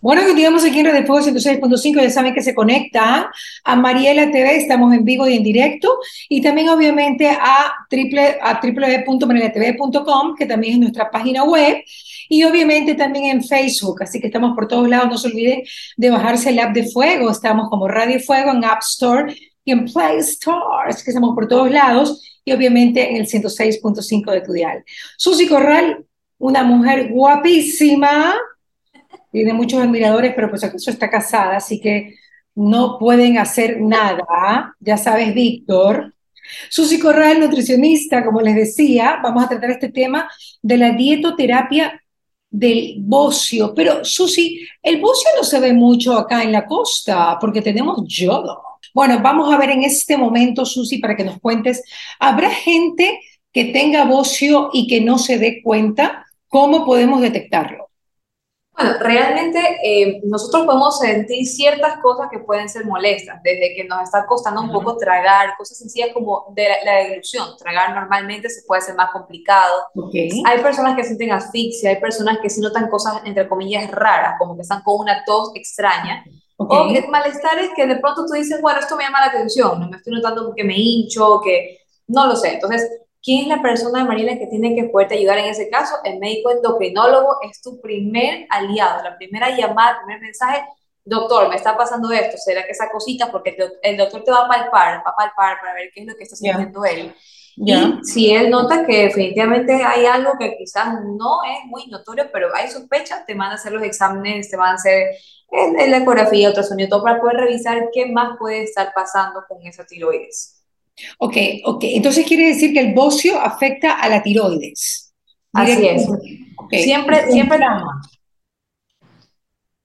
Bueno, continuamos aquí en Radio Fuego 106.5, ya saben que se conecta a Mariela TV, estamos en vivo y en directo, y también obviamente a, triple, a www.marielatv.com, que también es nuestra página web, y obviamente también en Facebook, así que estamos por todos lados, no se olviden de bajarse el app de Fuego, estamos como Radio Fuego en App Store y en Play Store, así que estamos por todos lados, y obviamente en el 106.5 de tu dial. Susi Corral, una mujer guapísima, tiene muchos admiradores, pero pues eso está casada, así que no pueden hacer nada. Ya sabes, Víctor. Susi Corral, nutricionista, como les decía, vamos a tratar este tema de la dietoterapia del bocio. Pero, Susi, el bocio no se ve mucho acá en la costa porque tenemos yodo. Bueno, vamos a ver en este momento, Susi, para que nos cuentes, ¿habrá gente que tenga bocio y que no se dé cuenta? ¿Cómo podemos detectarlo? Bueno, realmente eh, nosotros podemos sentir ciertas cosas que pueden ser molestas, desde que nos está costando un poco tragar, cosas sencillas como de la, deglución. Tragar normalmente se puede ser más complicado. Hay personas que sienten asfixia, hay personas que sí notan cosas, entre comillas, raras, como que están con una tos extraña. O que malestares que de pronto tú dices, bueno, esto me llama la atención, no me estoy notando que me hincho, que no lo sé. Entonces, ¿Quién es la persona, Mariela, que tiene que poderte ayudar en ese caso? El médico endocrinólogo es tu primer aliado, la primera llamada, el primer mensaje, doctor, me está pasando esto, ¿será que esa cosita? Porque el doctor te va a palpar, va a palpar para ver qué es lo que está sintiendo él. Y si él nota que definitivamente hay algo que quizás no es muy notorio, pero hay sospechas, te van a hacer los exámenes, te van a hacer la ecografía, ultrasonido, todo para poder revisar qué más puede estar pasando con esa tiroides. Ok, ok. Entonces quiere decir que el bocio afecta a la tiroides. Así es. Siempre, siempre.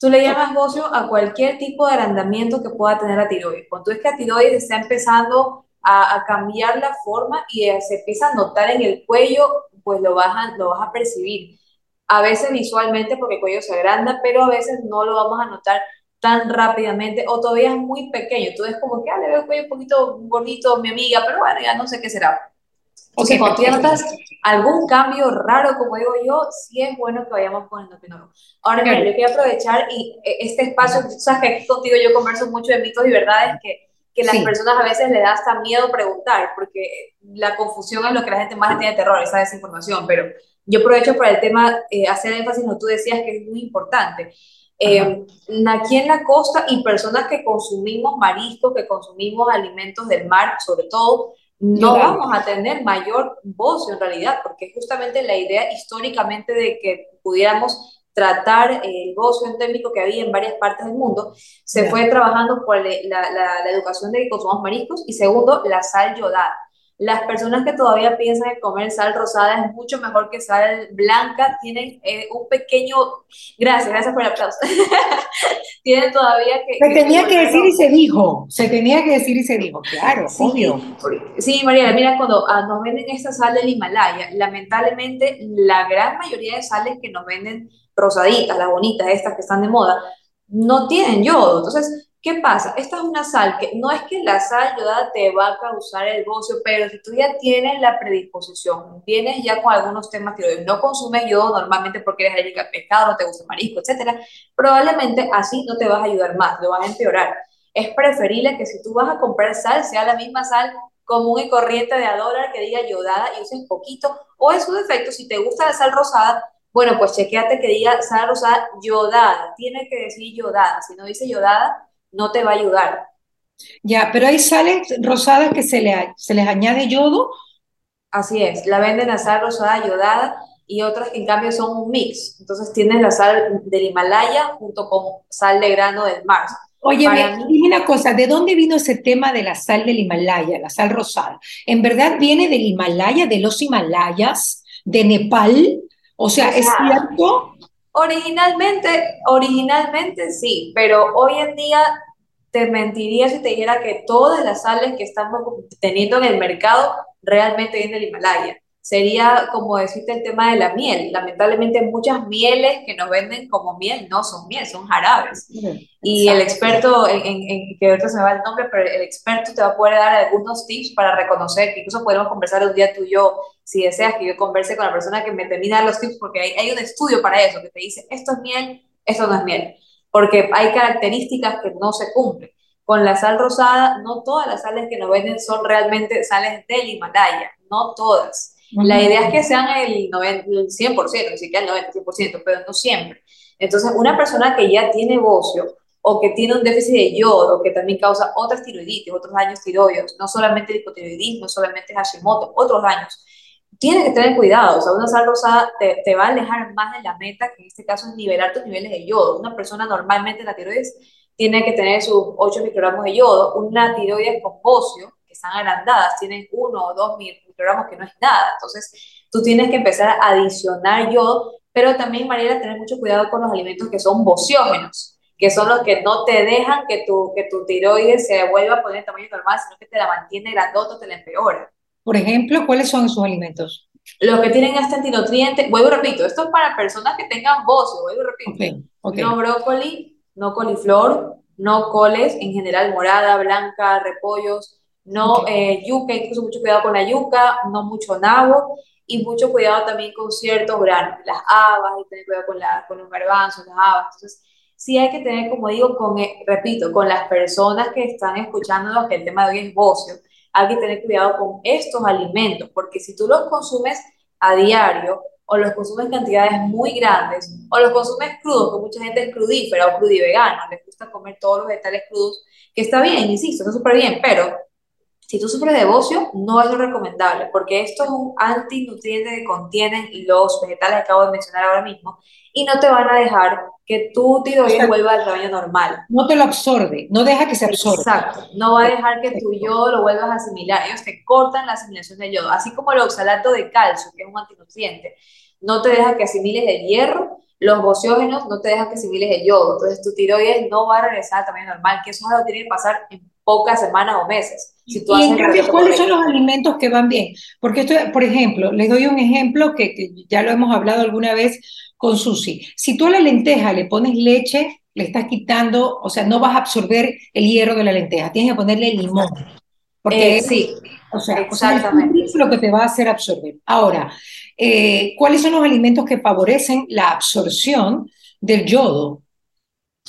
Tú le llamas bocio a cualquier tipo de arrendamiento que pueda tener la tiroides. Cuando es que la tiroides está empezando a, cambiar la forma y se empieza a notar en el cuello, pues lo vas, a, lo vas a percibir. A veces visualmente porque el cuello se agranda, pero a veces no lo vamos a notar tan rápidamente o todavía es muy pequeño. Tú ves como que, ah, le veo el cuello un poquito gordito mi amiga, pero bueno, ya no sé qué será. O sea, cuando notas algún cambio raro, como digo yo, sí es bueno que vayamos con el endocrinólogo. Ahora, mira, yo quiero aprovechar y eh, este espacio, tú sabes que aquí contigo yo converso mucho de mitos y verdades que, que las personas a veces le da hasta miedo preguntar, porque la confusión es lo que la gente más le tiene terror, esa desinformación, pero yo aprovecho para el tema, eh, hacer énfasis que tú decías que es muy importante. Eh, aquí en la costa y personas que consumimos marisco, que consumimos alimentos del mar, sobre todo, no vamos a tener mayor bocio en realidad, porque justamente la idea históricamente de que pudiéramos tratar el bocio endémico que había en varias partes del mundo, se fue trabajando por la, la, la educación de que consumamos mariscos y segundo, la sal yodada. Las personas que todavía piensan que comer sal rosada es mucho mejor que sal blanca tienen eh, un pequeño... Gracias, gracias por el aplauso. tienen todavía que... Se tenía que, decir y se dijo, se tenía que decir y se dijo, claro, sí, obvio. Sí, María, mira, cuando ah, nos venden esta sal del Himalaya, lamentablemente la gran mayoría de sales que nos venden rosaditas, las bonitas, estas que están de moda, no tienen yodo. Entonces, ¿Qué pasa? Esta es una sal que no es que la sal yodada te va a causar el bocio, pero si tú ya tienes la predisposición, vienes ya con algunos temas tiroides, no consumes yodo normalmente porque eres alérgica al pescado, no te gusta el marisco, etcétera, probablemente así no te vas a ayudar más, lo vas a empeorar. Es preferible que si tú vas a comprar sal, sea la misma sal común y corriente de a dólar que diga yodada y uses poquito, o en su defecto, si te gusta la sal rosada, bueno, pues chequeate que diga sal rosada yodada, tiene que decir yodada, si no dice yodada, no te va a ayudar. Ya, pero hay sales rosadas que se, le, se les añade yodo. Así es, la venden a sal rosada yodada y otras que en cambio son un mix. Entonces tienes la sal del Himalaya junto con sal de grano del mar. Oye, dime una cosa, ¿de dónde vino ese tema de la sal del Himalaya, la sal rosada? ¿En verdad viene del Himalaya, de los Himalayas, de Nepal? O sea, ¿es cierto? Originalmente, originalmente sí, pero hoy en día te mentiría si te dijera que todas las sales que estamos teniendo en el mercado realmente vienen del Himalaya sería como decirte el tema de la miel. Lamentablemente muchas mieles que nos venden como miel no son miel, son jarabes. Y el experto, en, en, que ahorita se me va el nombre, pero el experto te va a poder dar algunos tips para reconocer, que incluso podemos conversar un día tú y yo, si deseas que yo converse con la persona que me termina los tips, porque hay, hay un estudio para eso, que te dice, esto es miel, esto no es miel. Porque hay características que no se cumplen. Con la sal rosada, no todas las sales que nos venden son realmente sales del Himalaya, no todas. La idea es que sean el, 90, el 100%, ni siquiera el 90%, pero no siempre. Entonces, una persona que ya tiene bocio o que tiene un déficit de yodo, que también causa otras tiroiditis, otros daños tiroideos, no solamente el hipotiroidismo, no solamente Hashimoto, otros daños, tiene que tener cuidado. O sea, una sal rosada te, te, va a alejar más de la meta, que en este caso es nivelar tus niveles de yodo. Una persona normalmente en la tiroides tiene que tener sus 8 microgramos de yodo. Una tiroides con bocio, que están agrandadas, tienen 1 o 2 microgramos, que no es nada. Entonces, tú tienes que empezar a adicionar yodo, pero también, Mariela, tener mucho cuidado con los alimentos que son bociógenos que son los que no te dejan que tu, que tu tiroides se vuelva a poner tamaño normal, sino que te la mantiene grandota te la empeora. Por ejemplo, ¿cuáles son esos alimentos? Los que tienen este antinutriente, vuelvo y repito, esto es para personas que tengan bocio, vuelvo y repito. No brócoli, no coliflor, no coles, en general morada, blanca, repollos, no eh, yuca, incluso mucho cuidado con la yuca, no mucho nabo y mucho cuidado también con ciertos granos, las habas, y tener cuidado con, la, con los garbanzos, las habas. Entonces, sí hay que tener, como digo, con, eh, repito, con las personas que están escuchándonos, que el tema de hoy es bocio, hay que tener cuidado con estos alimentos, porque si tú los consumes a diario, o los consumes en cantidades muy grandes, o los consumes crudos, que mucha gente es crudífera o crudivegana, les gusta comer todos los vegetales crudos, que está bien, insisto, está súper bien, pero si tú sufres de bocio, no es lo recomendable, porque esto es un antinutriente que contienen los vegetales que acabo de mencionar ahora mismo, y no te van a dejar que tu tiroides vuelva al tamaño normal. No te lo absorbe, no deja que se absorba. Exacto, no va a dejar que tu yodo lo vuelvas a asimilar. Ellos te cortan la asimilación del yodo, así como el oxalato de calcio, que es un antinutriente. No te deja que asimiles el hierro, los bociógenos no te dejan que asimiles el yodo. Entonces tu tiroides no va a regresar al tamaño normal, que eso que tiene que pasar en pocas semanas o meses. Si tú y en cambio, ¿cuáles son los alimentos que van bien? Porque esto, por ejemplo, les doy un ejemplo que, que ya lo hemos hablado alguna vez con Susi. Si tú a la lenteja le pones leche, le estás quitando, o sea, no vas a absorber el hierro de la lenteja, tienes que ponerle limón. Porque eh, sí, o sea, exactamente. es lo que te va a hacer absorber. Ahora, eh, ¿cuáles son los alimentos que favorecen la absorción del yodo?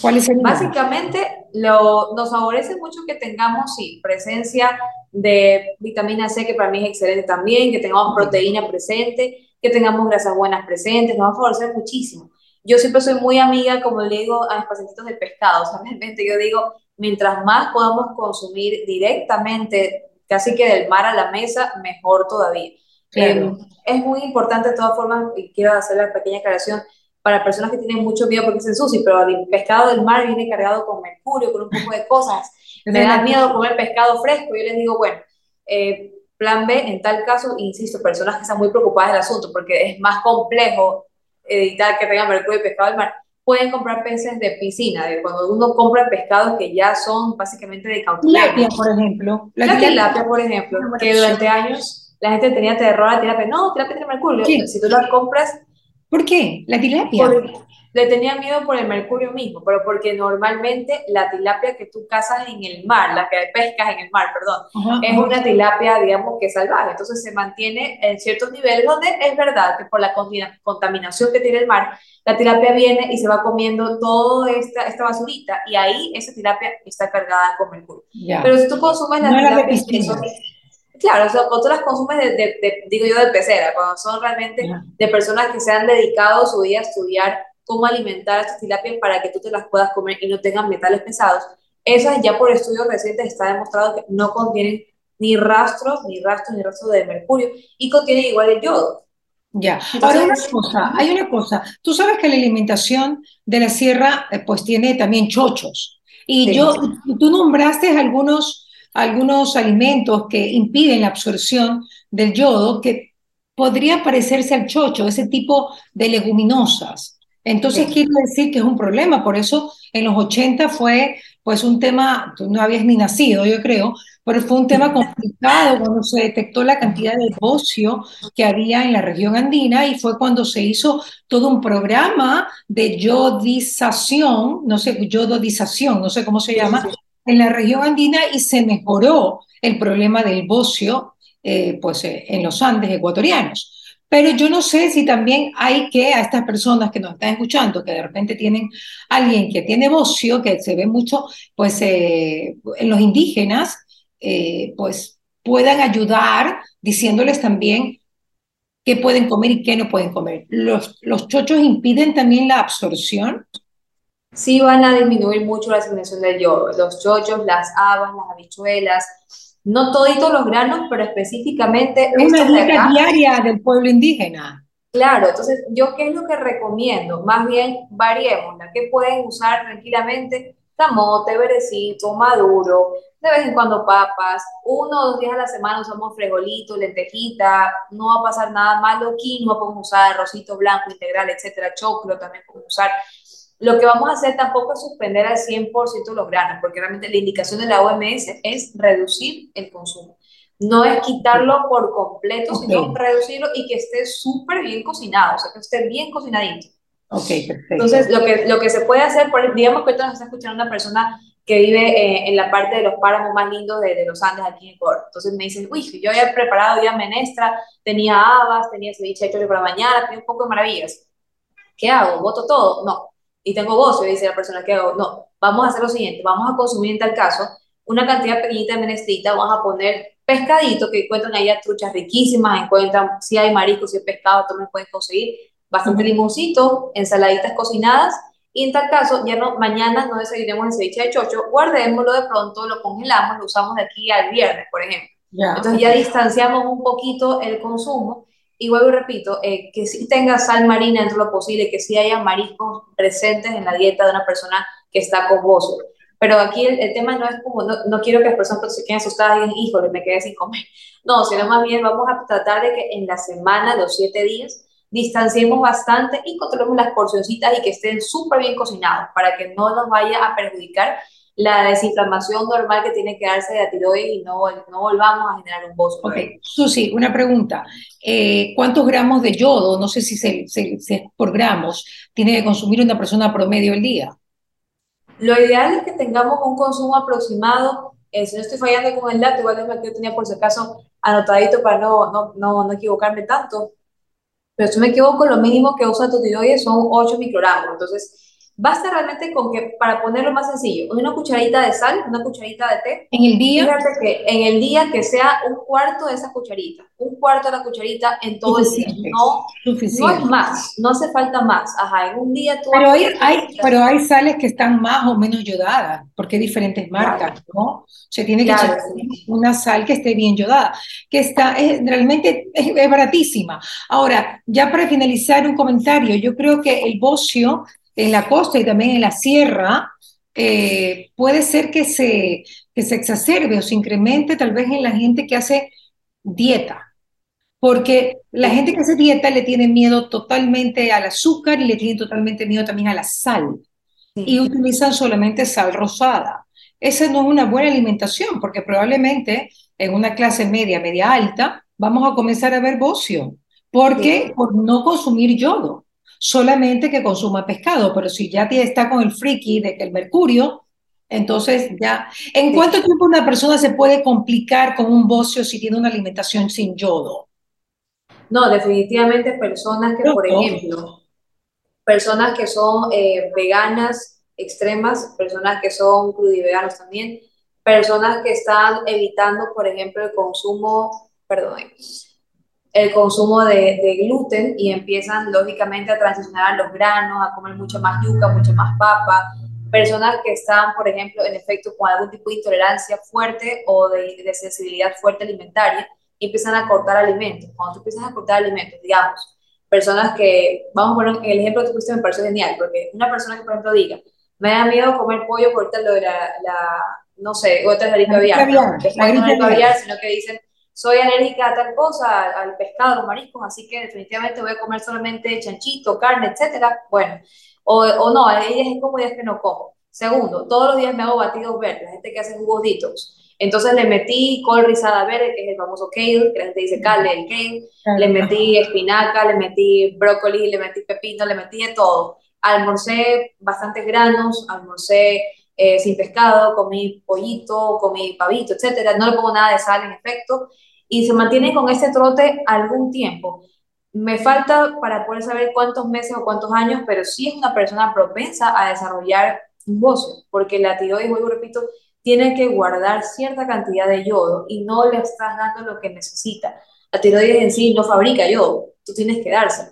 ¿Cuáles? Básicamente, lo, nos favorece mucho que tengamos, sí, presencia de vitamina C, que para mí es excelente también, que tengamos proteína presente, que tengamos grasas buenas presentes, nos va a favorecer muchísimo. Yo siempre soy muy amiga, como le digo a mis pacientitos del pescado, o sea, realmente yo digo, mientras más podamos consumir directamente, casi que del mar a la mesa, mejor todavía. Eh, es muy importante de todas formas, y quiero hacer la pequeña aclaración, para personas que tienen mucho miedo porque se ensucian, pero el pescado del mar viene cargado con mercurio, con un poco de cosas, me da miedo comer pescado fresco, yo les digo, bueno, eh, Plan B, en tal caso, insisto, personas que están muy preocupadas del asunto porque es más complejo evitar que tengan mercurio y pescado del mar, pueden comprar peces de piscina. De cuando uno compra pescados que ya son básicamente de cautiverio. Tilapia, por ejemplo. La, tilapia, por ejemplo, que durante años la gente tenía terror a la tilapia. No, tilapia tiene mercurio. Si tú la compras... ¿Por qué? La tilapia. Le tenía miedo por el mercurio mismo, pero porque normalmente la tilapia que tú cazas en el mar, la que pescas en el mar, perdón, es una tilapia, digamos, que salvaje. Entonces se mantiene en ciertos niveles donde es verdad que por la contaminación que tiene el mar, la tilapia viene y se va comiendo toda esta, esta basurita y ahí esa tilapia está cargada con mercurio. Pero si tú consumes la tilapia... Claro, o sea, cuando tú las consumes, de, digo yo, de pecera, cuando son realmente de personas que se han dedicado su día a estudiar cómo alimentar a estas tilapias para que tú te las puedas comer y no tengan metales pesados. Esas ya por estudios recientes está demostrado que no contienen ni rastros, ni rastros, ni rastros de mercurio y contienen igual el yodo. Ya, ahora una cosa, hay una cosa, tú sabes que la alimentación de la sierra eh, pues tiene también chochos y yo, tú nombraste algunos, algunos alimentos que impiden la absorción del yodo que podría parecerse al chocho, ese tipo de leguminosas. Entonces quiero decir que es un problema, por eso en los 80 fue pues un tema, tú no habías ni nacido yo creo, pero fue un tema complicado cuando se detectó la cantidad de bocio que había en la región andina y fue cuando se hizo todo un programa de yodización, no sé, yododización, no sé cómo se llama, en la región andina y se mejoró el problema del bocio eh, pues, eh, en los Andes ecuatorianos. Pero yo no sé si también hay que a estas personas que nos están escuchando, que de repente tienen alguien que tiene bocio, que se ve mucho pues, eh, en los indígenas, eh, pues puedan ayudar diciéndoles también qué pueden comer y qué no pueden comer. ¿Los, los chochos impiden también la absorción? Sí van a disminuir mucho la asimilación del yodo. Los chochos, las habas, las habichuelas, no toditos los granos, pero específicamente... Es una dieta diaria del pueblo indígena. Claro, entonces, ¿yo qué es lo que recomiendo? Más bien, variemos, la que pueden usar tranquilamente camote, verecito, maduro, de vez en cuando papas, uno o dos días a la semana usamos frijolito, lentejita, no va a pasar nada malo, quinoa podemos usar, arrocito blanco, integral, etcétera, choclo también podemos usar. Lo que vamos a hacer tampoco es suspender al 100% los granos, porque realmente la indicación de la OMS es reducir el consumo. No es quitarlo por completo, sino reducirlo y que esté súper bien cocinado, o sea, que esté bien cocinadito. Ok, perfecto. Entonces, lo que, lo que se puede hacer, digamos que ahorita nos está escuchando una persona que vive eh, en la parte de los páramos más lindos de, de, los Andes aquí en Ecuador. Entonces me dicen, uy, yo había preparado ya menestra, tenía habas, tenía ceviche hecho para mañana, tenía un poco de maravillas. ¿Qué hago? ¿Voto todo? No. Y tengo voz, dice la persona que hago. No, vamos a hacer lo siguiente, vamos a consumir en tal caso una cantidad pequeñita de menestrita, vamos a poner pescadito, que encuentran allá truchas riquísimas, encuentran si hay mariscos, si hay pescado, también pueden conseguir bastante limoncito, ensaladitas cocinadas, y en tal caso, ya no, mañana no desayunemos el ceviche de chocho, guardémoslo de pronto, lo congelamos, lo usamos de aquí al viernes, por ejemplo. Entonces ya distanciamos un poquito el consumo. Y vuelvo y repito, eh, que sí tenga sal marina dentro de lo posible, que sí haya mariscos presentes en la dieta de una persona que está con bozo. Pero aquí el, tema no es como, no, no, quiero que las personas se queden asustadas y digan, híjole, me quedé sin comer. No, sino más bien vamos a tratar de que en la semana, los siete días, distanciemos bastante y controlemos las porcioncitas y que estén súper bien cocinados para que no nos vaya a perjudicar la desinflamación normal que tiene que darse de la tiroides y no, no volvamos a generar un bozo. Ok, Susi, una pregunta. Eh, ¿Cuántos gramos de yodo, no sé si, se, es por gramos, tiene que consumir una persona promedio al día? Lo ideal es que tengamos un consumo aproximado, eh, si no estoy fallando con el dato, igual es lo que yo tenía por si acaso anotadito para no, no, no, no equivocarme tanto, pero si me equivoco, lo mínimo que usa tu tiroides son 8 microgramos. Entonces, Basta realmente con que, para ponerlo más sencillo, una cucharita de sal, una cucharita de té. En el día. Fíjate que en el día que sea un cuarto de esa cucharita, un cuarto de la cucharita en todo el día. No, no es más, no hace falta más. Ajá, en un día tú. Pero hay, hay, pero hay sales que están más o menos yodadas, porque hay diferentes marcas, ¿no? Se tiene que echar una sal que esté bien yodada, que está, es, realmente es, es baratísima. Ahora, ya para finalizar un comentario, yo creo que el bocio en la costa y también en la sierra, eh, puede ser que se, que se exacerbe o se incremente tal vez en la gente que hace dieta. Porque la gente que hace dieta le tiene miedo totalmente al azúcar y le tiene totalmente miedo también a la sal. Y utilizan solamente sal rosada. Esa no es una buena alimentación, porque probablemente en una clase media, media alta, vamos a comenzar a ver bocio. ¿Por qué? Por no consumir yodo solamente que consuma pescado, pero si ya está con el friki de que el mercurio, entonces ya, ¿en cuánto tiempo una persona se puede complicar con un bocio si tiene una alimentación sin yodo? No, definitivamente personas que, por ejemplo, personas que son eh, veganas extremas, personas que son crudiveganos también, personas que están evitando, por ejemplo, el consumo, perdón, el consumo de, de, gluten y empiezan lógicamente a transicionar a los granos, a comer mucho más yuca, mucho más papa. Personas que están, por ejemplo, en efecto con algún tipo de intolerancia fuerte o de, de sensibilidad fuerte alimentaria, empiezan a cortar alimentos. Cuando tú empiezas a cortar alimentos, digamos, personas que, vamos a poner el ejemplo que tú pusiste me parece genial, porque una persona que, por ejemplo, diga, me da miedo comer pollo por ahorita lo de la, la no sé, otra es la gripe aviar, no, la gripe aviar, sino que dicen, soy alérgica a tal cosa, al pescado, a los mariscos, así que definitivamente voy a comer solamente chanchito, carne, etcétera. Bueno, o, o no, hay días como días que no como. Segundo, todos los días me hago batidos verdes, la gente que hace jugos detox. Entonces le metí col rizada verde, que es el famoso kale, que la gente dice kale, el kale. Le metí espinaca, le metí brócoli, le metí pepino, le metí de todo. Almorcé bastantes granos, almorcé eh, sin pescado, comí pollito, comí pavito, etcétera. No le pongo nada de sal en efecto y se mantiene con ese trote algún tiempo. me falta para poder saber cuántos meses o cuántos años, pero sí es una persona propensa a desarrollar un bocio, porque la tiroides, vuelvo repito, tiene que guardar cierta cantidad de yodo y no le estás dando lo que necesita. La tiroides en sí no fabrica yodo, tú tienes que dárselo.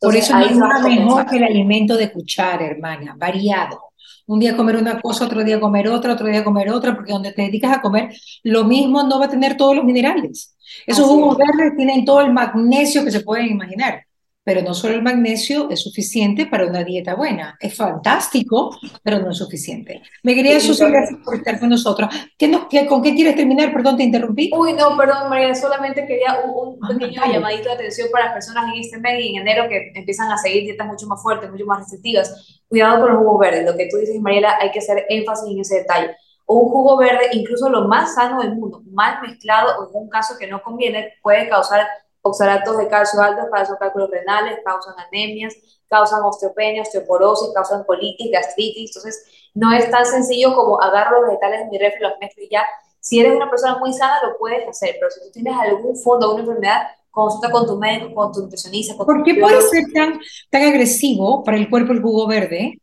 Por eso no es mejor que el alimento de cuchara, hermana, variado. Un día comer una cosa, otro día comer otra, otro día comer otra, porque donde te dedicas a comer lo mismo no va a tener todos los minerales. Esos jugos verdes tienen todo el magnesio que se pueden imaginar pero no solo el magnesio es suficiente para una dieta buena. Es fantástico, pero no es suficiente. Me quería Susi, gracias por estar con nosotros. ¿Qué no, qué, ¿Con qué quieres terminar? Perdón, te interrumpí. Uy, no, perdón, María, solamente quería un, un pequeño llamadito de atención para las personas en este mes y en enero que empiezan a seguir dietas mucho más fuertes, mucho más restrictivas. Cuidado con los jugos verdes. Lo que tú dices, Mariela, hay que hacer énfasis en ese detalle. O un jugo verde, incluso lo más sano del mundo, mal mezclado o en un caso que no conviene, puede causar oxalatos de calcio altos causan cálculos renales, causan anemias, causan osteopenia, osteoporosis, causan colitis, gastritis. Entonces, no es tan sencillo como agarro los vegetales de mi refri, los mezclo y ya. Si eres una persona muy sana, lo puedes hacer, pero si tú tienes algún fondo, alguna enfermedad, consulta con tu médico, con tu nutricionista. ¿Por qué puede ser tan, tan agresivo para el cuerpo el jugo verde?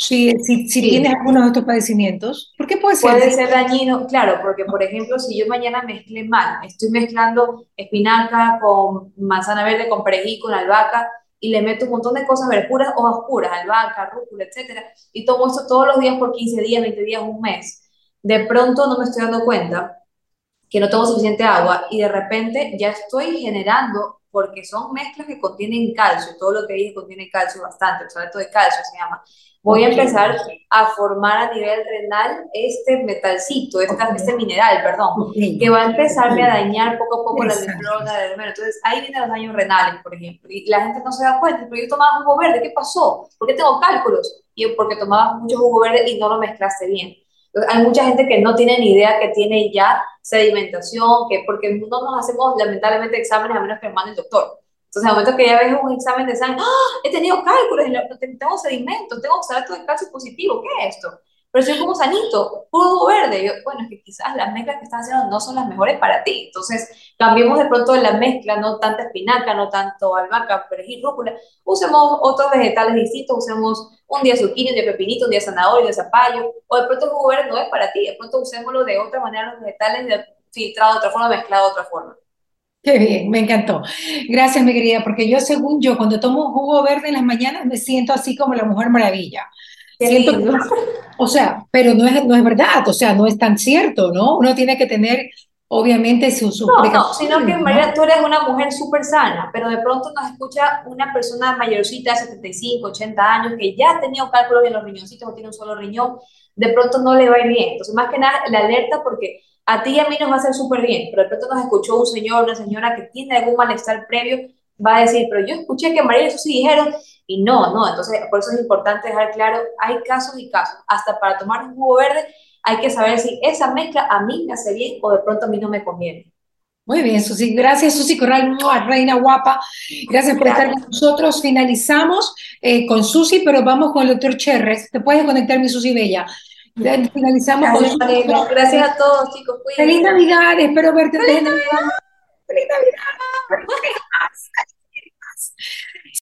Si, si, si tienes alguno de estos padecimientos, ¿por qué puede ser? Puede ser dañino, claro, porque por ejemplo, si yo mañana mezclé mal, estoy mezclando espinaca con manzana verde, con perejil, con albahaca, y le meto un montón de cosas verduras o oscuras, albahaca, rúcula, etcétera, y tomo esto todos los días por 15 días, 20 días, un mes, de pronto no me estoy dando cuenta que no tengo suficiente agua y de repente ya estoy generando, porque son mezclas que contienen calcio, todo lo que dije contiene calcio bastante, el de calcio se llama, voy a empezar a formar a nivel renal este metalcito, este mineral, perdón, que va a empezarme a dañar poco a poco la nefrona del hermano. Entonces, ahí vienen los daños renales, por ejemplo, y la gente no se da cuenta, pero yo tomaba jugo verde, ¿qué pasó? ¿Por qué tengo cálculos? Y porque tomaba mucho jugo verde y no lo mezclaste bien. Entonces, hay mucha gente que no tiene ni idea que tiene ya sedimentación, que porque no nos hacemos lamentablemente exámenes a menos que mande el doctor. Entonces, al momento que ya ves un examen de sangre, ¡Ah! he tenido cálculos, tengo sedimentos, tengo oxalato de calcio positivo, ¿qué es esto? Pero soy como sanito, puro verde. Yo, bueno, es que quizás las mezclas que estás haciendo no son las mejores para ti. Entonces, cambiemos de pronto la mezcla, no tanta espinaca, no tanto albahaca, perejil, rúcula. Usemos otros vegetales distintos, usemos un día zucchini, un día pepinito, un día zanahoria, un día zapallo. O de pronto el jugo verde no es para ti, de pronto usémoslo de otra manera, los vegetales filtrado de otra forma, mezclado de otra forma. Qué bien, me encantó. Gracias, mi querida, porque yo, según yo, cuando tomo jugo verde en las mañanas me siento así como la Mujer Maravilla. Siento o sea, pero no es, no es verdad, o sea, no es tan cierto, ¿no? Uno tiene que tener, obviamente, su, su no, no, sino que, María, tú eres una mujer súper sana, pero de pronto nos escucha una persona mayorcita de 75, 80 años, que ya ha tenido cálculos en los riñoncitos o tiene un solo riñón, de pronto no le va a ir bien. Entonces, más que nada, la alerta porque a ti y a mí nos va a hacer súper bien, pero de pronto nos escuchó un señor, una señora que tiene algún malestar previo, va a decir, pero yo escuché que María eso sí dijeron, y no, no, entonces por eso es importante dejar claro, hay casos y casos, hasta para tomar un jugo verde hay que saber si esa mezcla a mí me hace bien o de pronto a mí no me conviene. Muy bien, Susi. Gracias, Susi Corral, reina guapa. Gracias por estar con nosotros. Finalizamos eh, con Susi, pero vamos con el doctor Cherres. Te puedes conectar, mi Susi Bella. Finalizamos Gracias, con Gracias a todos, chicos. Feliz Navidad, espero verte. Feliz Navidad. Feliz Navidad. Feliz Navidad.